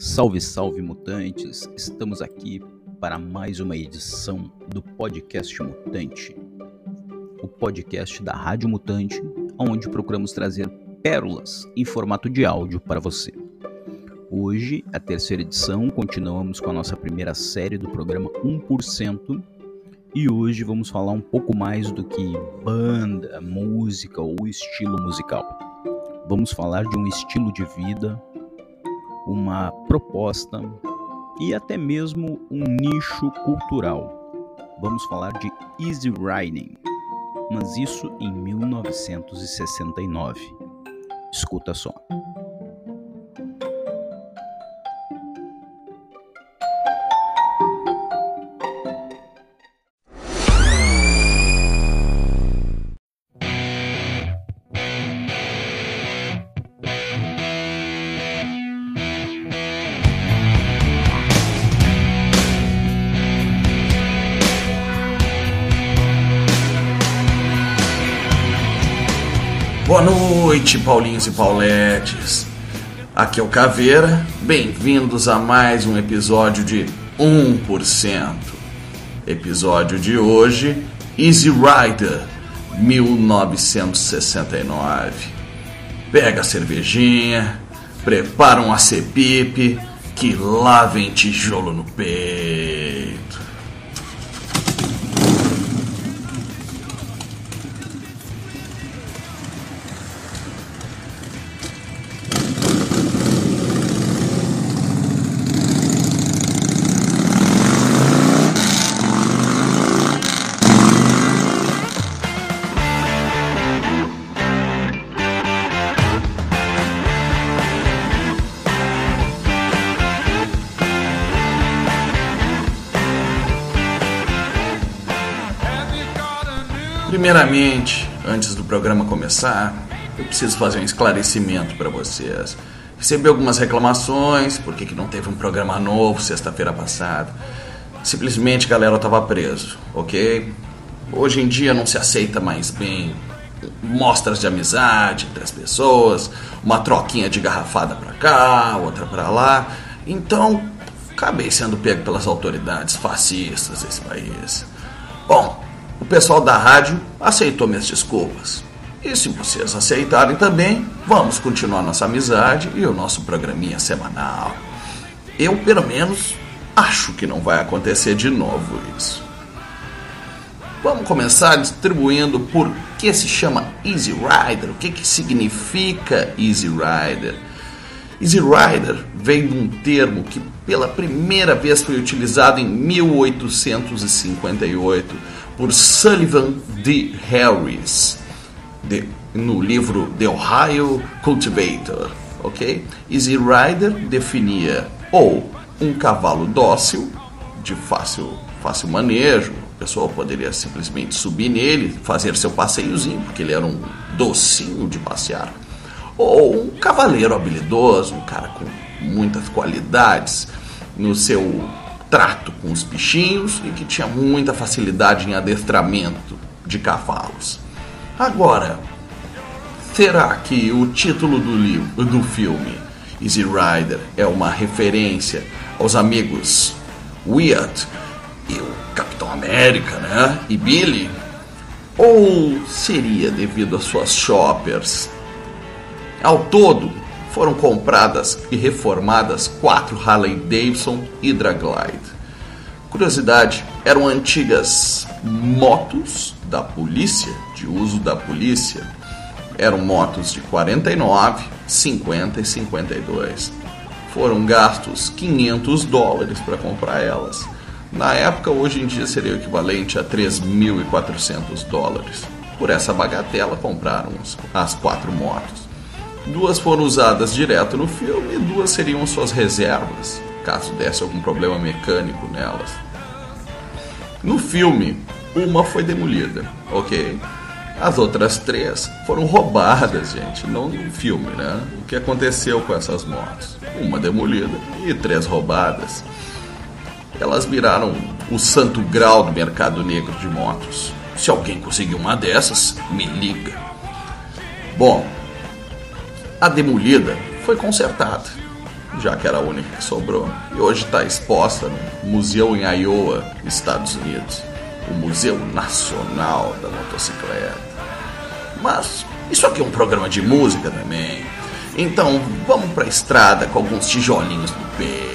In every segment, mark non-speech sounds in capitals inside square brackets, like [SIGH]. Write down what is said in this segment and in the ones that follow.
Salve, salve mutantes! Estamos aqui para mais uma edição do podcast Mutante, o podcast da Rádio Mutante, onde procuramos trazer pérolas em formato de áudio para você. Hoje, a terceira edição, continuamos com a nossa primeira série do programa 1%, e hoje vamos falar um pouco mais do que banda, música ou estilo musical. Vamos falar de um estilo de vida, uma proposta e até mesmo um nicho cultural. Vamos falar de easy riding, mas isso em 1969. Escuta só. Noite, Paulinhos e Pauletes. Aqui é o Caveira. Bem-vindos a mais um episódio de 1%. Episódio de hoje: Easy Rider 1969. Pega a cervejinha, prepara um acepipe, que lá vem tijolo no peito. Primeiramente, antes do programa começar, eu preciso fazer um esclarecimento para vocês. Recebi algumas reclamações, por que não teve um programa novo sexta-feira passada. Simplesmente, galera, eu estava preso, ok? Hoje em dia não se aceita mais bem mostras de amizade entre as pessoas, uma troquinha de garrafada para cá, outra para lá. Então, acabei sendo pego pelas autoridades fascistas desse país. Bom, o pessoal da rádio aceitou minhas desculpas. E se vocês aceitarem também, vamos continuar nossa amizade e o nosso programinha semanal. Eu, pelo menos, acho que não vai acontecer de novo isso. Vamos começar distribuindo por que se chama Easy Rider, o que, que significa Easy Rider. Easy Rider vem de um termo que pela primeira vez foi utilizado em 1858 por Sullivan D. Harris de, no livro The Ohio Cultivator, ok? Easy Rider definia ou um cavalo dócil de fácil, fácil manejo, a pessoa poderia simplesmente subir nele, fazer seu passeiozinho, porque ele era um docinho de passear, ou um cavaleiro habilidoso, um cara com muitas qualidades no seu trato com os bichinhos e que tinha muita facilidade em adestramento de cavalos. Agora, será que o título do livro, do filme Easy Rider é uma referência aos amigos Wyatt e o Capitão América, né? E Billy? Ou seria devido às suas shoppers? Ao todo, foram compradas e reformadas quatro Harley Davidson Hydra Glide. Curiosidade, eram antigas motos da polícia, de uso da polícia. Eram motos de 49, 50 e 52. Foram gastos 500 dólares para comprar elas. Na época, hoje em dia seria o equivalente a 3.400 dólares. Por essa bagatela compraram as quatro motos. Duas foram usadas direto no filme e duas seriam suas reservas, caso desse algum problema mecânico nelas. No filme, uma foi demolida, ok? As outras três foram roubadas, gente, não no filme, né? O que aconteceu com essas motos? Uma demolida e três roubadas. Elas viraram o santo grau do mercado negro de motos. Se alguém conseguir uma dessas, me liga. Bom, a demolida foi consertada. já que era a única que sobrou, e hoje está exposta no museu em Iowa, Estados Unidos, o Museu Nacional da Motocicleta. Mas isso aqui é um programa de música também, então vamos para a estrada com alguns tijolinhos no peito.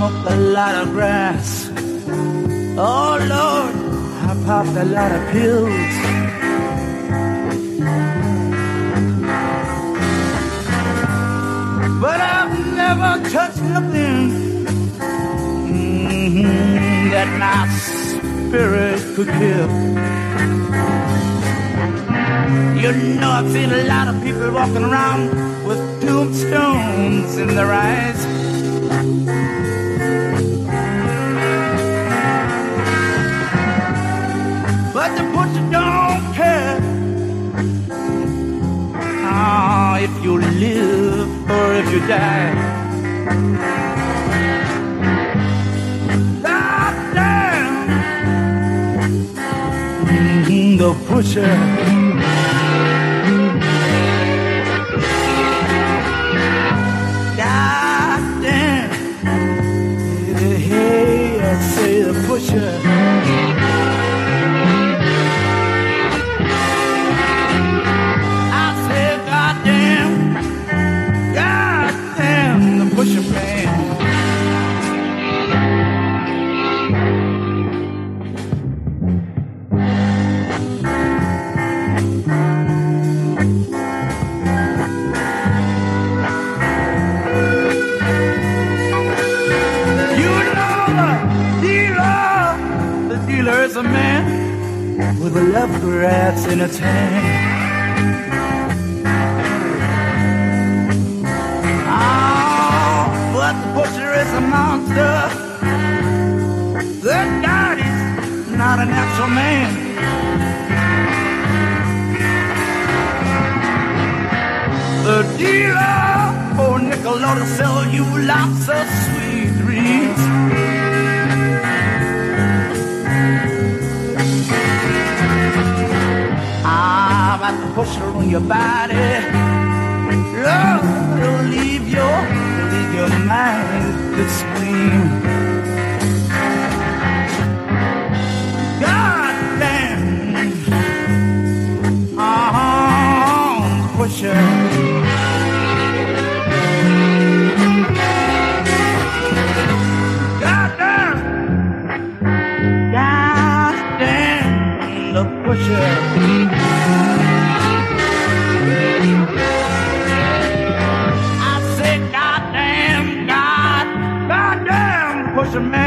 Popped a lot of grass Oh lord I popped a lot of pills. But I've never touched nothing mm-hmm, that my spirit could kill. You know, I've seen a lot of people walking around with tombstones in their eyes. Live or if you die. God damn, the butcher. With a love rats in a tank. Oh, ah, but the butcher is a monster. The God is not a natural man. The dealer, oh, for nickel ought to sell you lots of sweet dreams. At on your body. Love will leave your, leave your mind to scream. God damn. Uh-huh, pusher. A man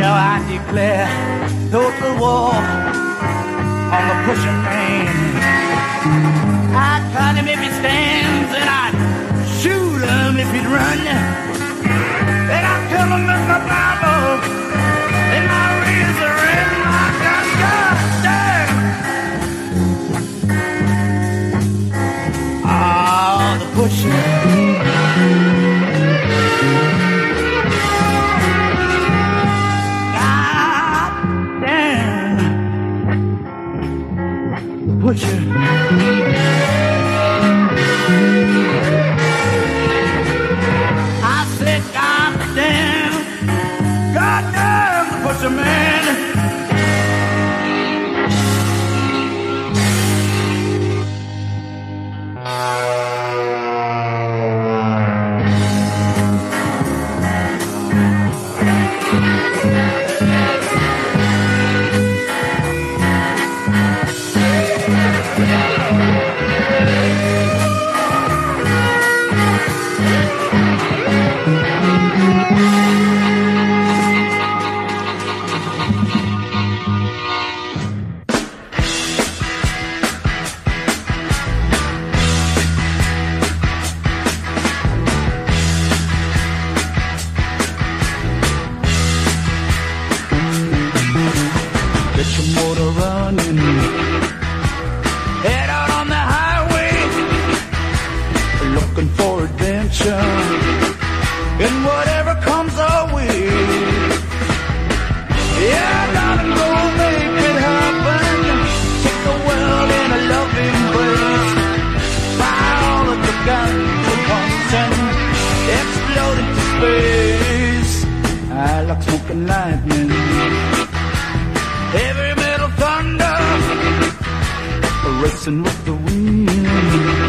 Now I declare total war on the pusher man. I cut him if he stands, and I shoot him if he runs. And I tell him that's my Bible. Smoking lightning. Heavy metal thunder, racing with the wind.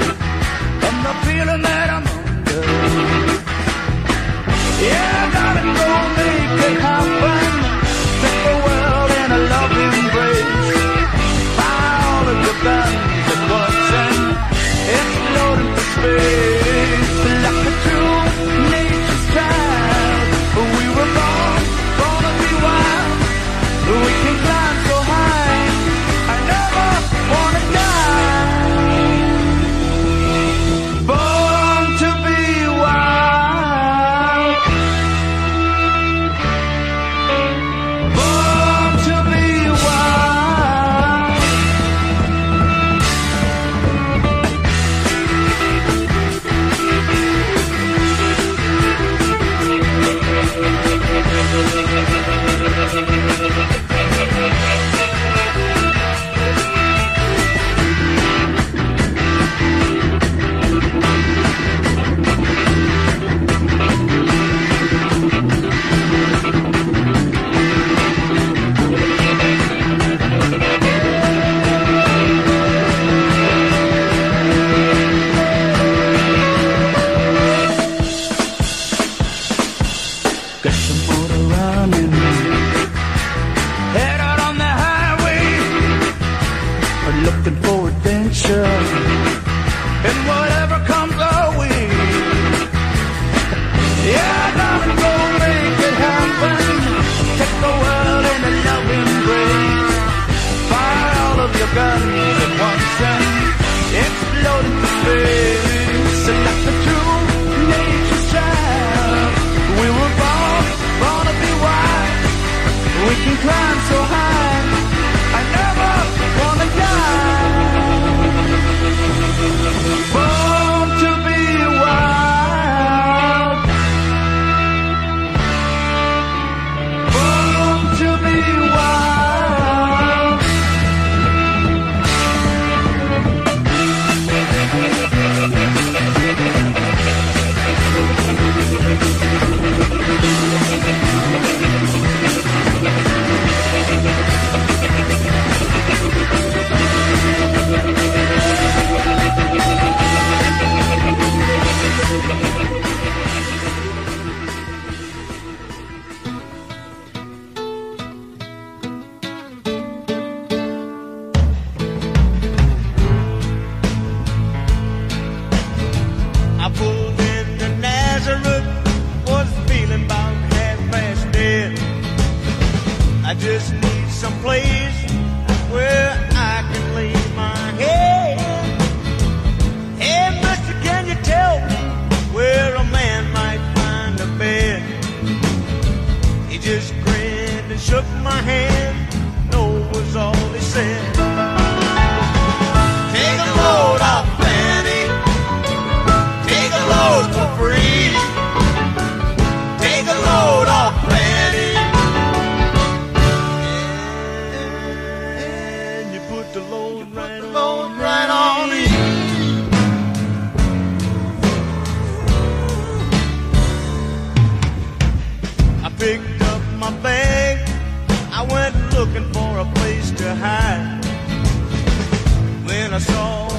in a song.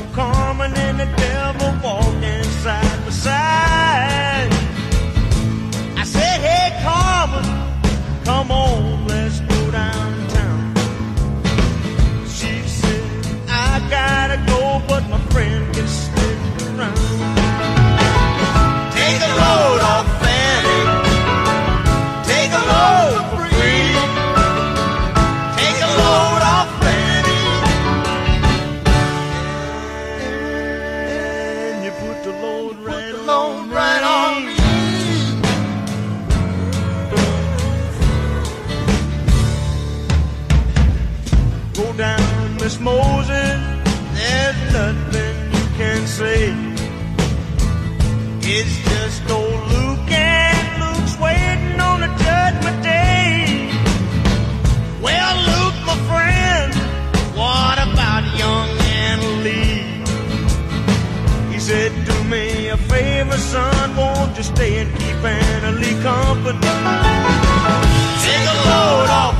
company. Take a load off.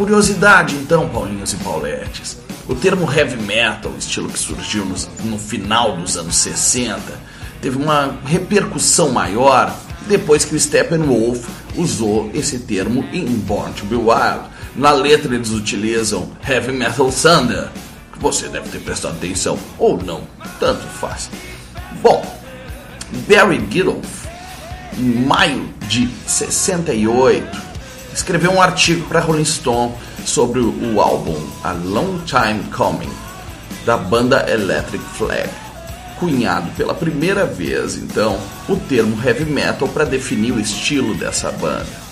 curiosidade então, Paulinhos e Pauletes. O termo heavy metal, estilo que surgiu no, no final dos anos 60, teve uma repercussão maior depois que o Steppenwolf usou esse termo em Born to Be Wild. Na letra eles utilizam Heavy Metal Thunder, que você deve ter prestado atenção, ou não, tanto faz. Bom, Barry Gillow, em maio de 68, escreveu um artigo para Rolling Stone sobre o álbum A Long Time Coming da banda Electric Flag. Cunhado pela primeira vez, então, o termo heavy metal para definir o estilo dessa banda.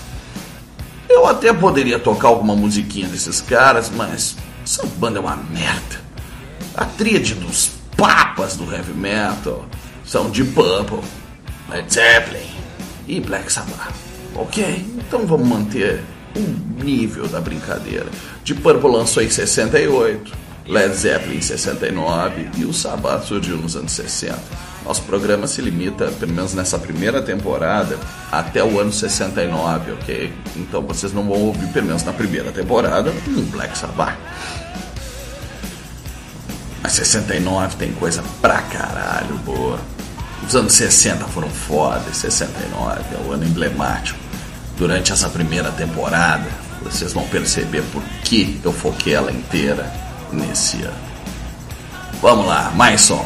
Eu até poderia tocar alguma musiquinha desses caras, mas essa banda é uma merda. A tríade dos papas do heavy metal são de Purple, Led Zeppelin e Black Sabbath. Ok, então vamos manter o nível da brincadeira. De Purple lançou em 68, Led Zeppelin em 69 e o Sabbath surgiu nos anos 60. Nosso programa se limita, pelo menos nessa primeira temporada, até o ano 69, ok? Então vocês não vão ouvir, pelo menos na primeira temporada, um Black Sabbath. Mas 69 tem coisa pra caralho boa. Os anos 60 foram foda, e 69 é o ano emblemático. Durante essa primeira temporada, vocês vão perceber por que eu foquei ela inteira nesse ano. Vamos lá, mais som.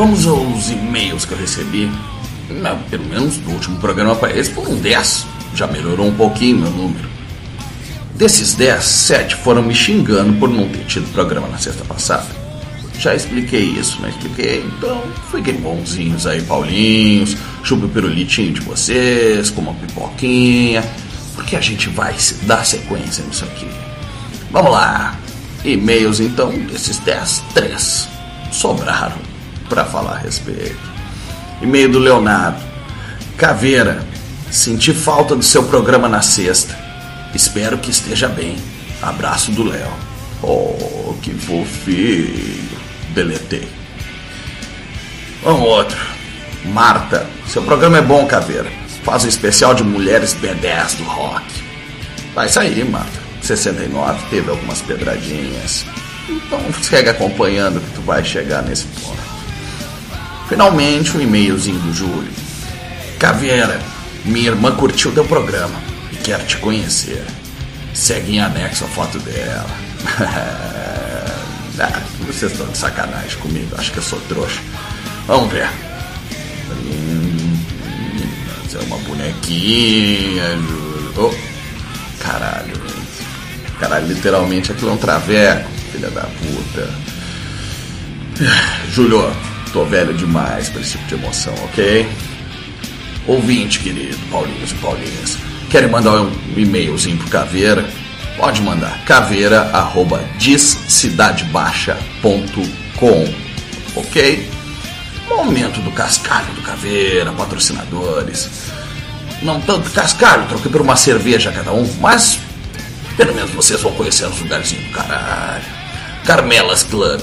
Vamos aos e-mails que eu recebi. Não, pelo menos do último programa esse foram 10. Já melhorou um pouquinho meu número. Desses 10, 7 foram me xingando por não ter tido programa na sexta passada. Já expliquei isso, não expliquei? Então, fiquem bonzinhos aí, Paulinhos. Chupe o pirulitinho de vocês, com uma pipoquinha. Porque a gente vai dar sequência nisso aqui. Vamos lá. E-mails então, desses 10, 3 sobraram para falar a respeito. E-mail do Leonardo. Caveira, senti falta do seu programa na sexta. Espero que esteja bem. Abraço do Léo. Oh, que fofinho. Deletei. Vamos outro. Marta, seu programa é bom, Caveira. Faz um especial de mulheres B10 do rock. Vai sair, Marta. 69 teve algumas pedradinhas. Então segue acompanhando que tu vai chegar nesse ponto. Finalmente, um e-mailzinho do Júlio. Caveira, Minha irmã curtiu teu programa e quer te conhecer. Segue em anexo a foto dela. [LAUGHS] ah, vocês estão de sacanagem comigo, acho que eu sou trouxa. Vamos ver. Isso é uma bonequinha, Júlio. Oh, caralho. Caralho, literalmente aquilo é um traveco, filha da puta. Júlio, tô velho demais pra esse tipo de emoção, ok? Ouvinte querido, Paulinhos e Paulinhas, querem mandar um e-mailzinho pro Caveira? Pode mandar, caveira arroba discidadebaixa.com, ok? Momento do cascalho do Caveira, patrocinadores. Não tanto cascalho, troquei por uma cerveja cada um, mas pelo menos vocês vão conhecer os lugarzinhos do caralho. Carmelas Club,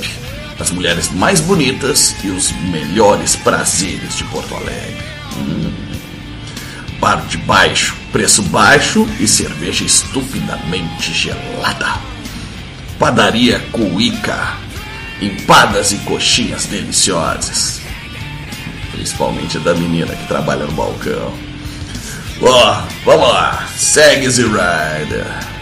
as mulheres mais bonitas e os melhores prazeres de Porto Alegre. Hum. Bar de baixo, preço baixo e cerveja estupidamente gelada. Padaria Cuica, empadas e coxinhas deliciosas. Principalmente da menina que trabalha no balcão. Ó, vamos lá, segue Z Rider.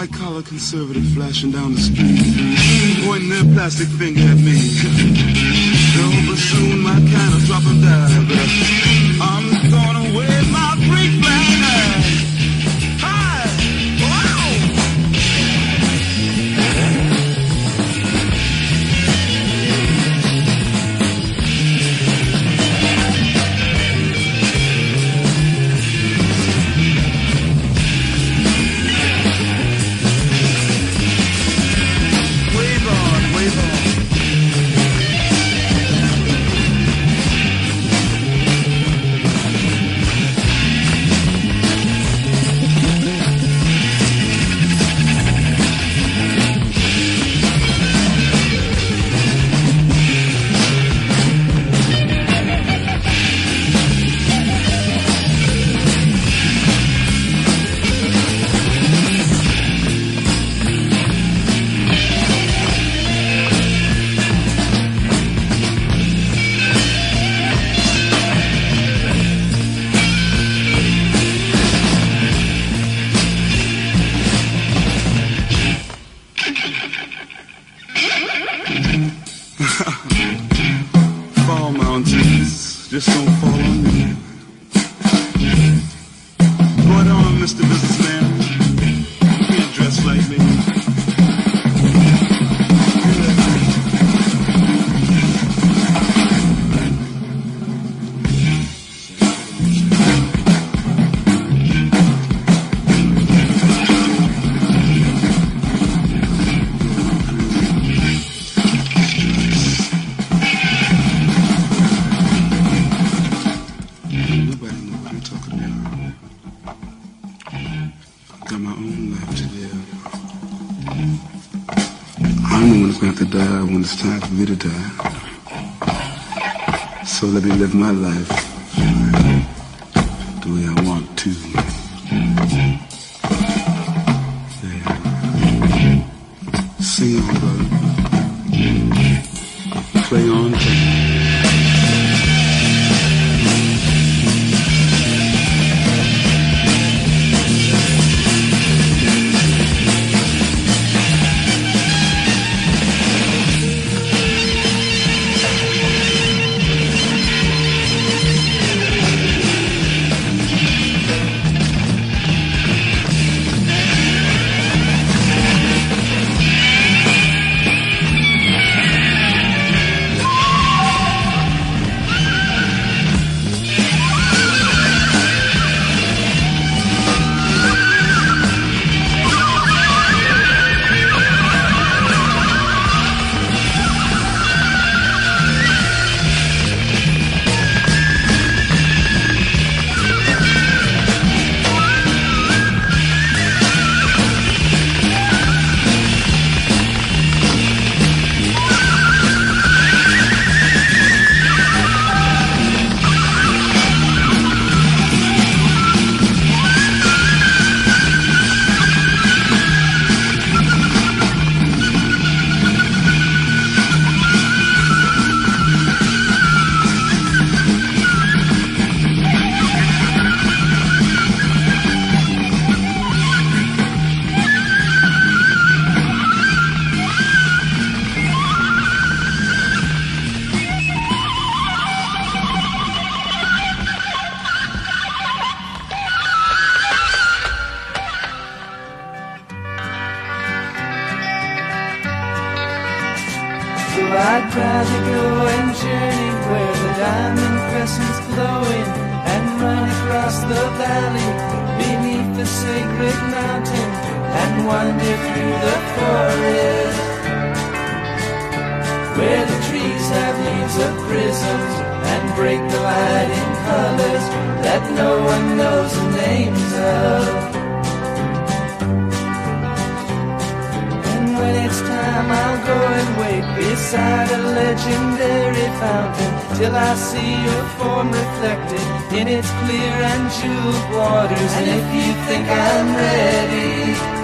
White collar conservative flashing down the street, pointing their plastic finger at me. But soon my kind of drop down. But I'm die when it's time for me to die. So let me live my life wander through the forest where the trees have leaves of prisms and break the light in colors that no one knows the names of. And when it's time, I'll go and wait beside a legendary fountain till I see your form reflected in its clear and jeweled waters. And if you think I'm ready,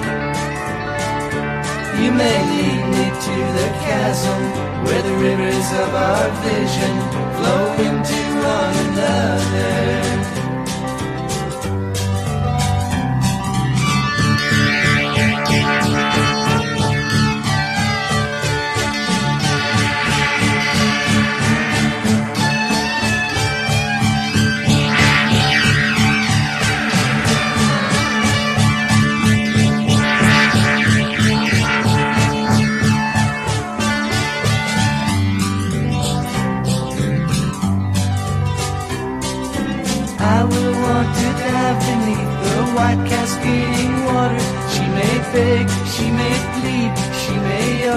you may lead me to the chasm where the rivers of our vision flow into one another.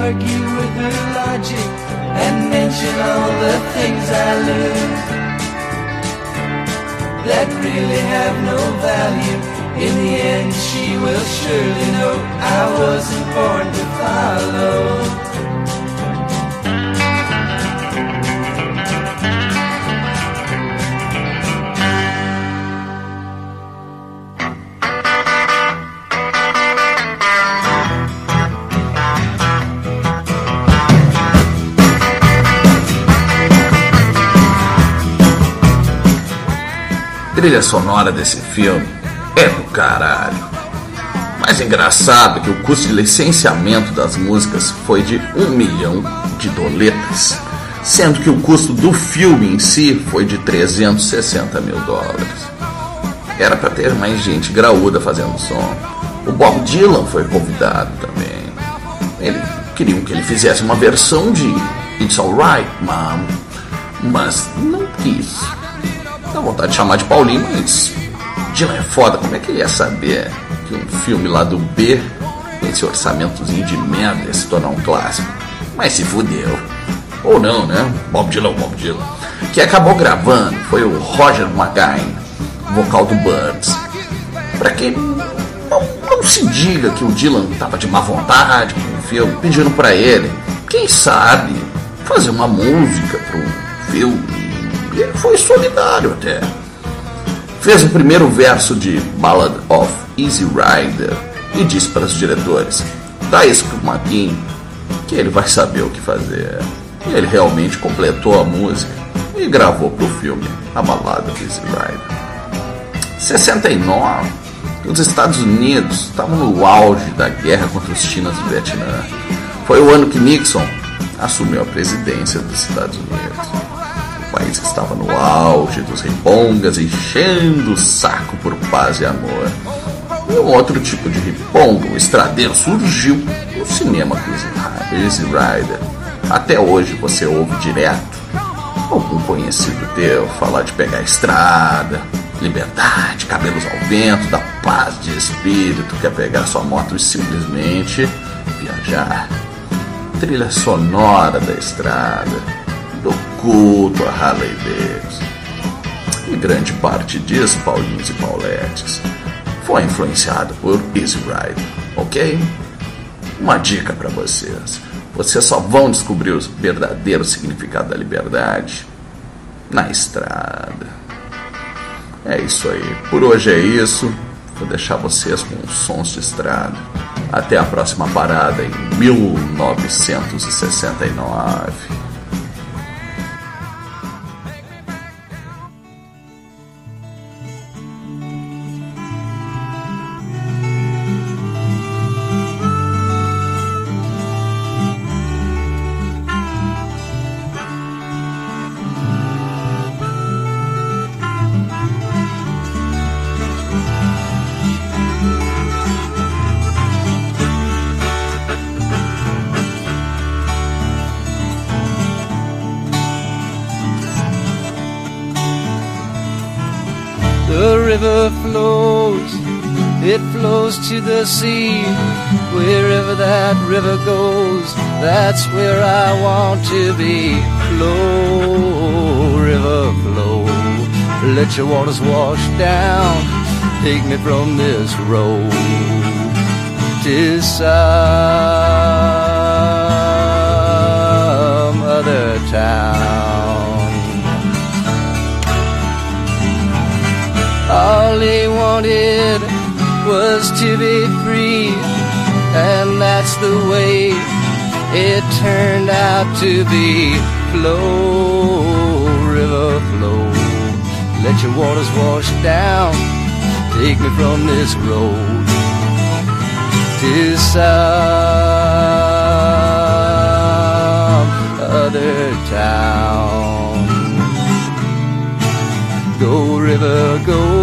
Argue with her logic and mention all the things I lose that really have no value. In the end, she will surely know I wasn't born to follow. Trilha sonora desse filme é do caralho. Mais engraçado é que o custo de licenciamento das músicas foi de um milhão de doletas, sendo que o custo do filme em si foi de 360 mil dólares. Era para ter mais gente graúda fazendo som. O Bob Dylan foi convidado também. Ele queriam que ele fizesse uma versão de It's Alright, Mom, mas não quis. Vontade de chamar de Paulinho, mas Dylan é foda, como é que ele ia saber que um filme lá do B, com esse orçamentozinho de merda, ia se tornar um clássico? Mas se fudeu. Ou não, né? Bob Dylan, Bob Dylan. Que acabou gravando foi o Roger McGuinn, vocal do Birds. Pra que não, não se diga que o Dylan tava de má vontade com o filme, pedindo pra ele, quem sabe, fazer uma música pro filme ele foi solidário até. Fez o primeiro verso de Ballad of Easy Rider e disse para os diretores: dá isso pro Maguinho, que ele vai saber o que fazer. E ele realmente completou a música e gravou pro filme A Balada do Easy Rider. 69, os Estados Unidos estavam no auge da guerra contra os chinos do Vietnã. Foi o ano que Nixon assumiu a presidência dos Estados Unidos. País estava no auge dos ripongas, enchendo o saco por paz e amor. E um outro tipo de riponga, o estradeiro, surgiu no cinema Easy Rider. Até hoje você ouve direto algum conhecido teu falar de pegar a estrada, liberdade, cabelos ao vento, da paz de espírito, quer pegar sua moto e simplesmente viajar. Trilha sonora da estrada, culto a Harley Davidson. E grande parte disso, Paulinhos e Pauletes, foi influenciado por Easy Rider, ok? Uma dica para vocês: vocês só vão descobrir o verdadeiro significado da liberdade na estrada. É isso aí. Por hoje é isso. Vou deixar vocês com sons de estrada. Até a próxima parada em 1969. To the sea. Wherever that river goes, that's where I want to be. Flow, river, flow. Let your waters wash down. Take me from this road to some other town. All he wanted was to be free, and that's the way it turned out to be. Flow, river, flow. Let your waters wash down. Take me from this road to some other town. Go, river, go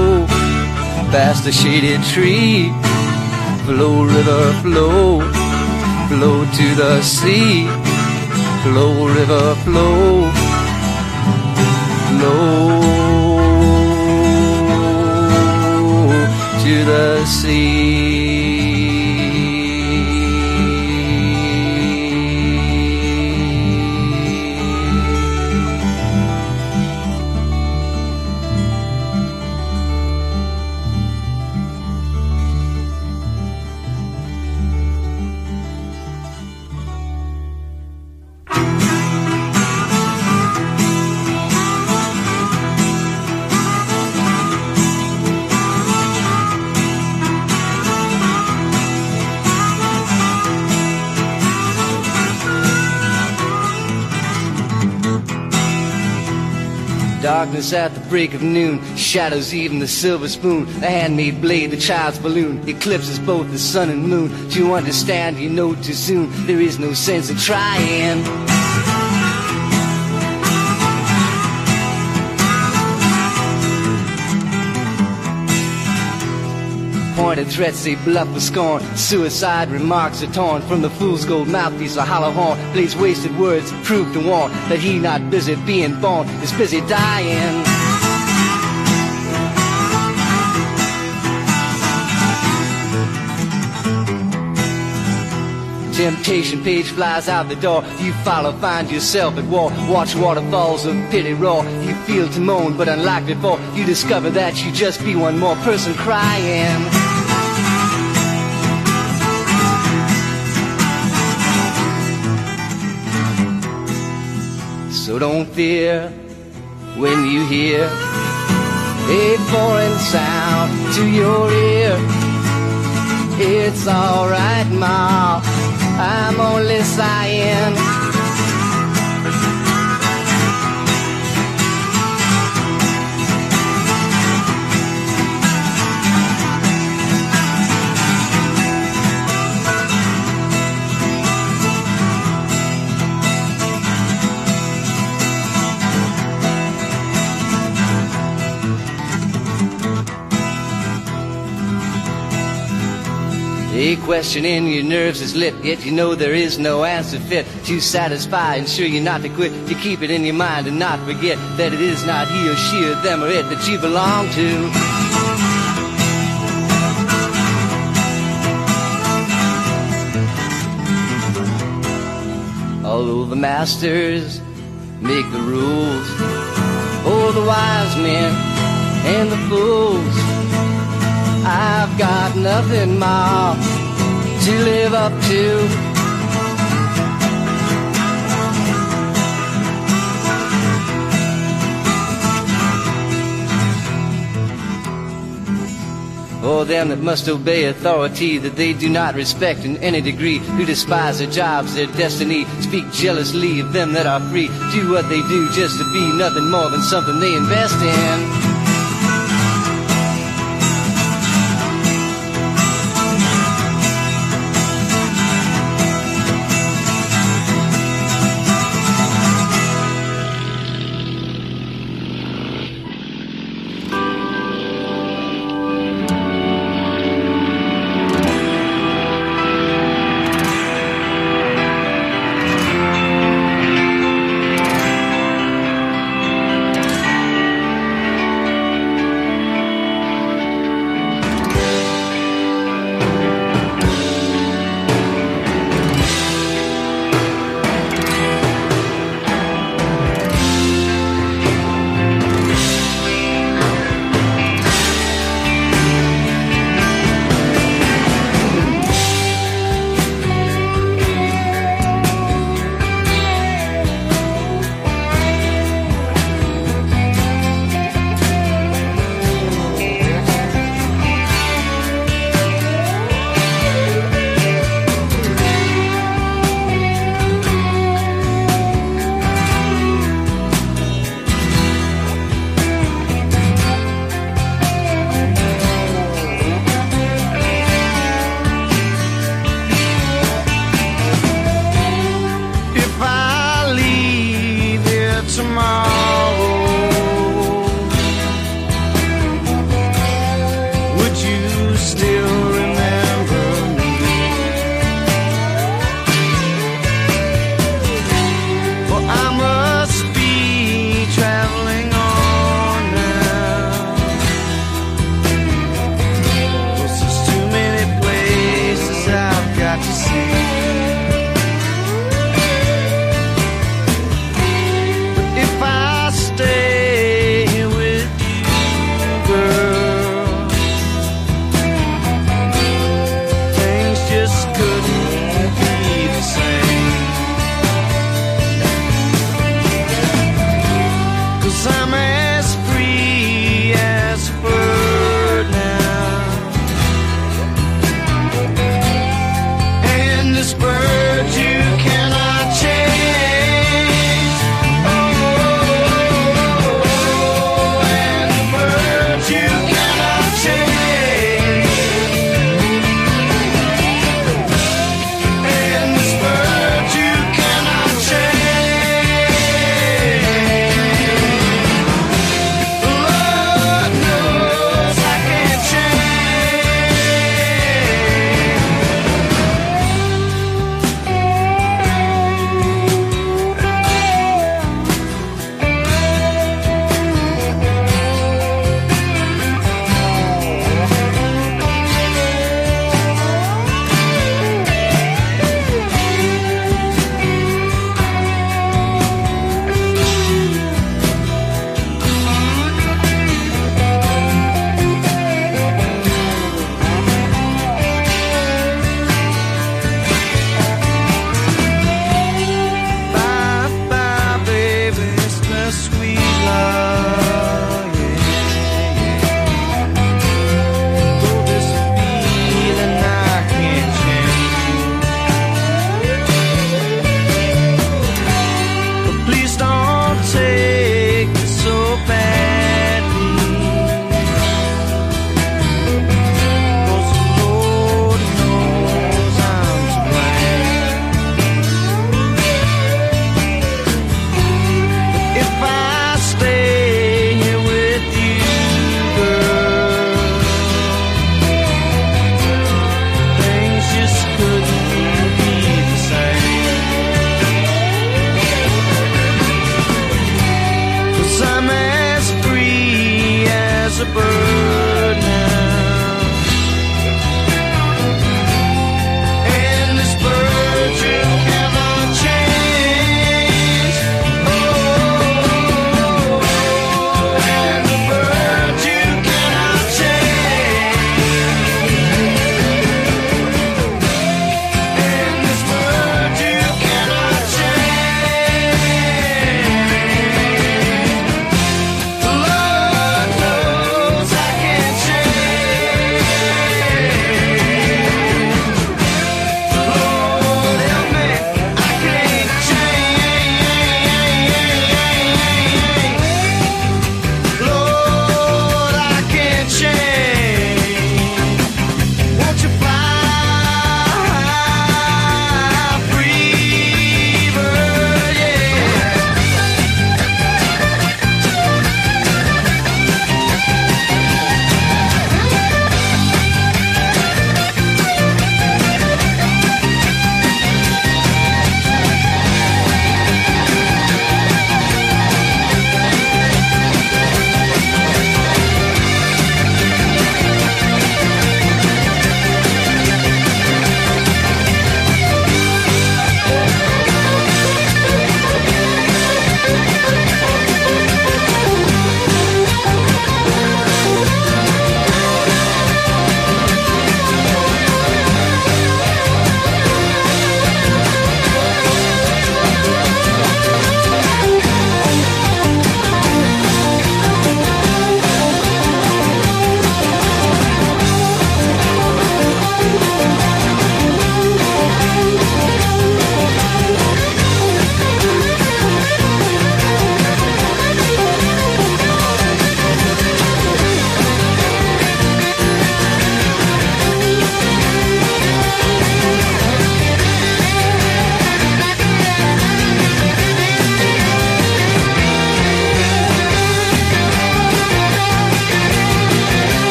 past the shaded tree. Flow, river, flow, flow to the sea. Flow, river, flow, flow to the sea. Darkness at the break of noon, shadows even the silver spoon, the handmade blade, the child's balloon, eclipses both the sun and moon. To understand, you know too soon, there is no sense in trying. Pointed threats they bluff with scorn. Suicide remarks are torn from the fool's gold mouthpiece, a hollow horn. Plays wasted words, prove to warn that he not busy being born is busy dying. Temptation page flies out the door. You follow, find yourself at war. Watch waterfalls of pity roar. You feel to moan, but unlike before, you discover that you just be one more person crying. So don't fear when you hear a foreign sound to your ear. It's alright, Ma. I'm only sighing. A question in your nerves is lit, yet you know there is no answer fit to satisfy. Ensure you're not to quit, you keep it in your mind and not forget that it is not he or she or them or it that you belong to. Although the masters make the rules, oh, the wise men and the fools. I've got nothing, Ma, to live up to. Oh, them that must obey authority that they do not respect in any degree, who despise their jobs, their destiny, speak jealously of them that are free, do what they do just to be nothing more than something they invest in.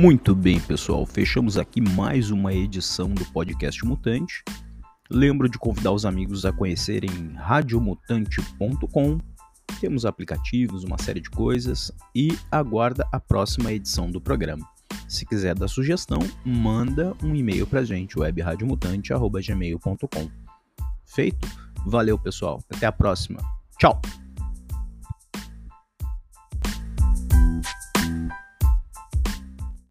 Muito bem, pessoal, fechamos aqui mais uma edição do podcast Mutante. Lembro de convidar os amigos a conhecerem radiomutante.com. Temos aplicativos, uma série de coisas e aguarda a próxima edição do programa. Se quiser dar sugestão, manda um e-mail pra gente, webradiomutante.gmail.com. Feito? Valeu, pessoal. Até a próxima. Tchau!